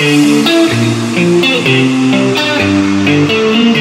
Thank you.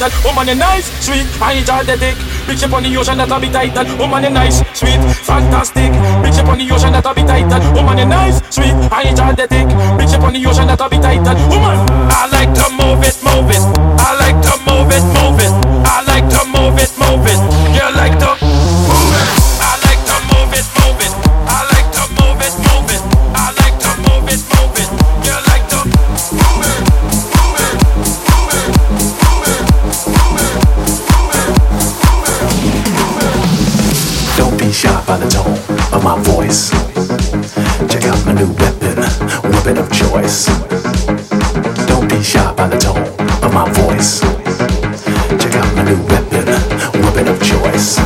Woman, oh, you nice, sweet, and energetic. Big ship on the ocean that'll be title. Woman, oh, you nice, sweet, fantastic. Big ship on the ocean that'll be title. Woman, oh, you nice, sweet, and energetic. Big ship on the ocean that'll be title. Woman, I like to move it, move it. I like to move it, move it. I like to move it, move it. Choice. Don't be shocked by the tone of my voice. Check out my new weapon, weapon of choice.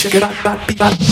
Check it out, bop, bop.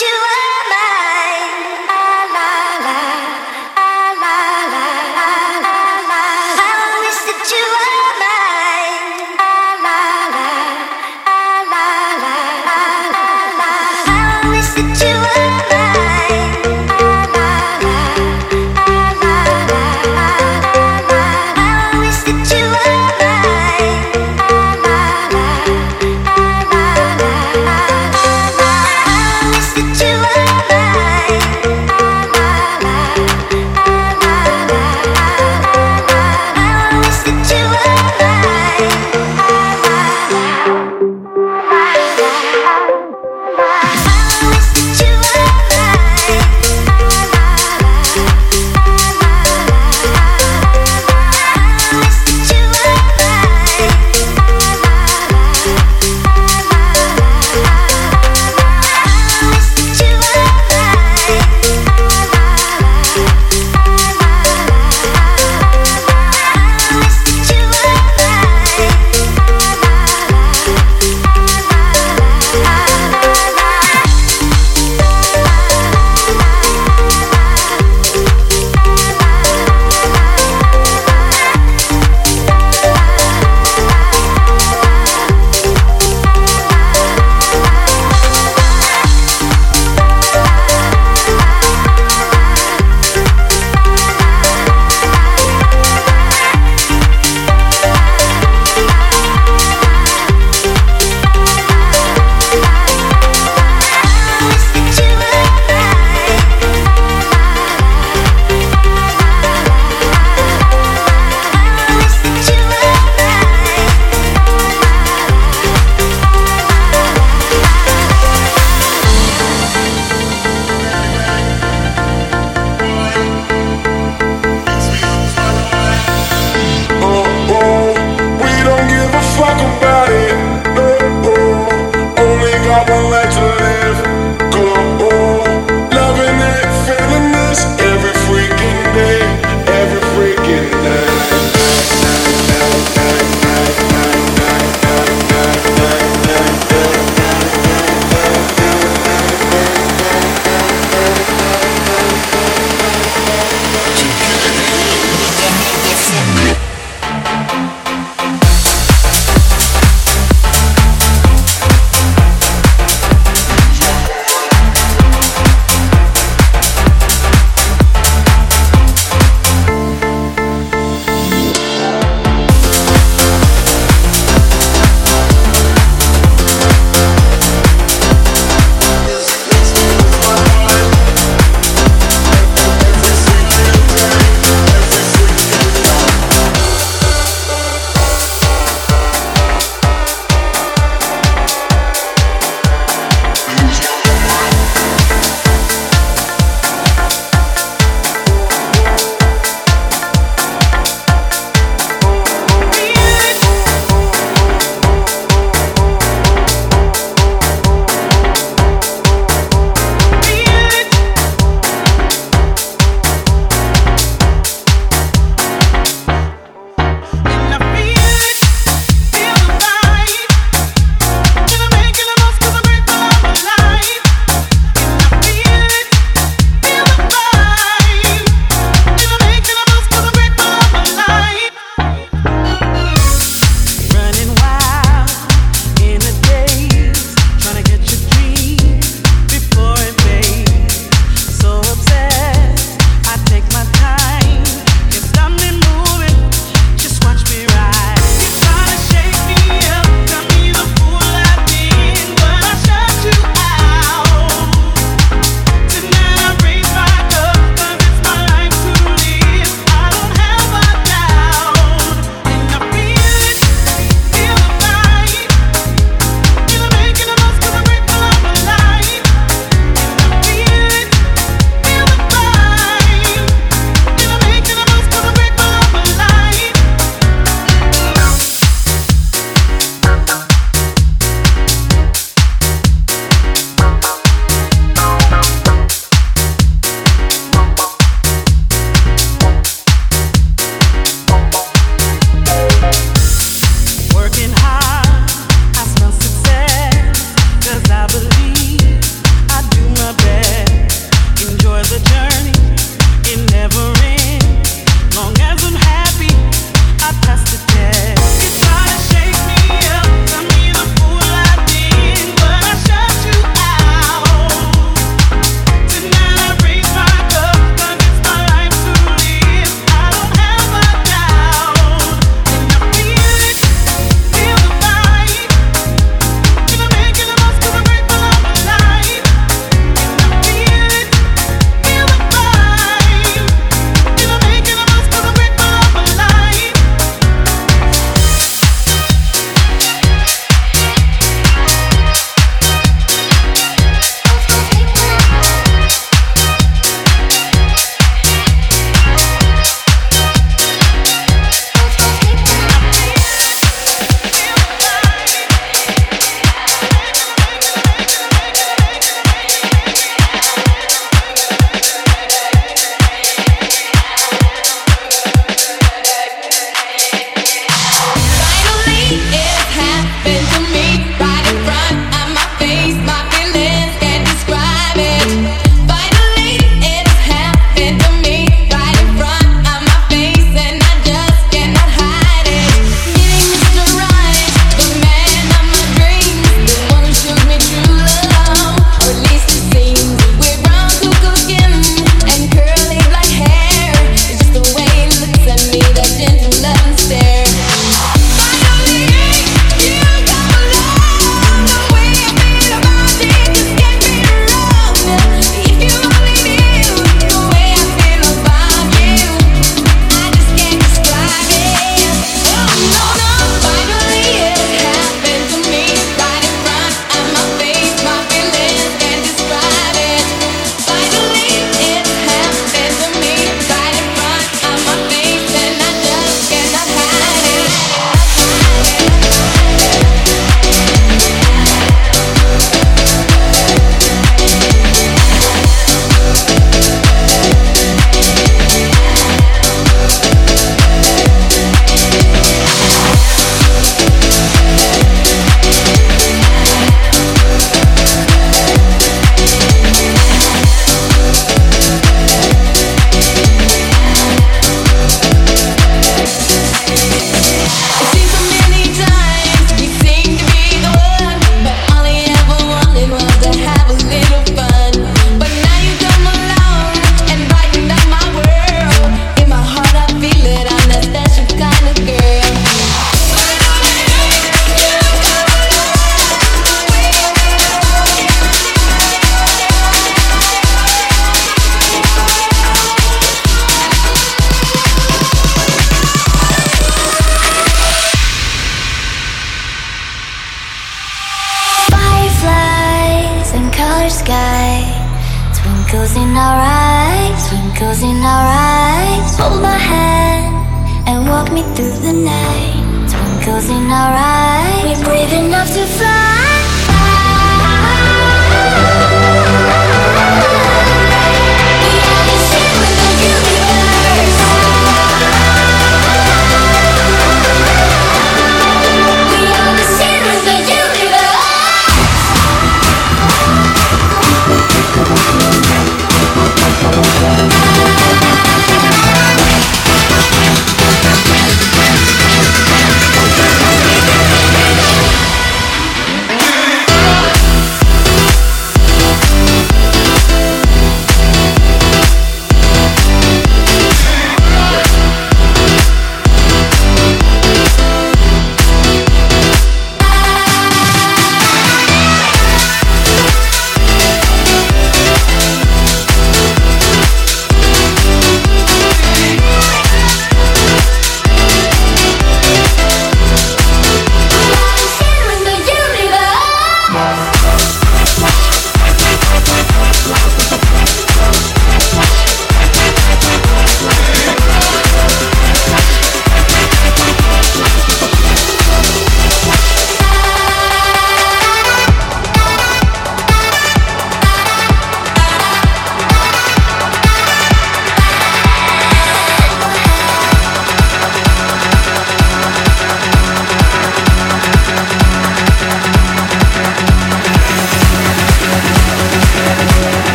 You were mine.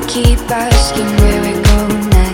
Keep asking where we're going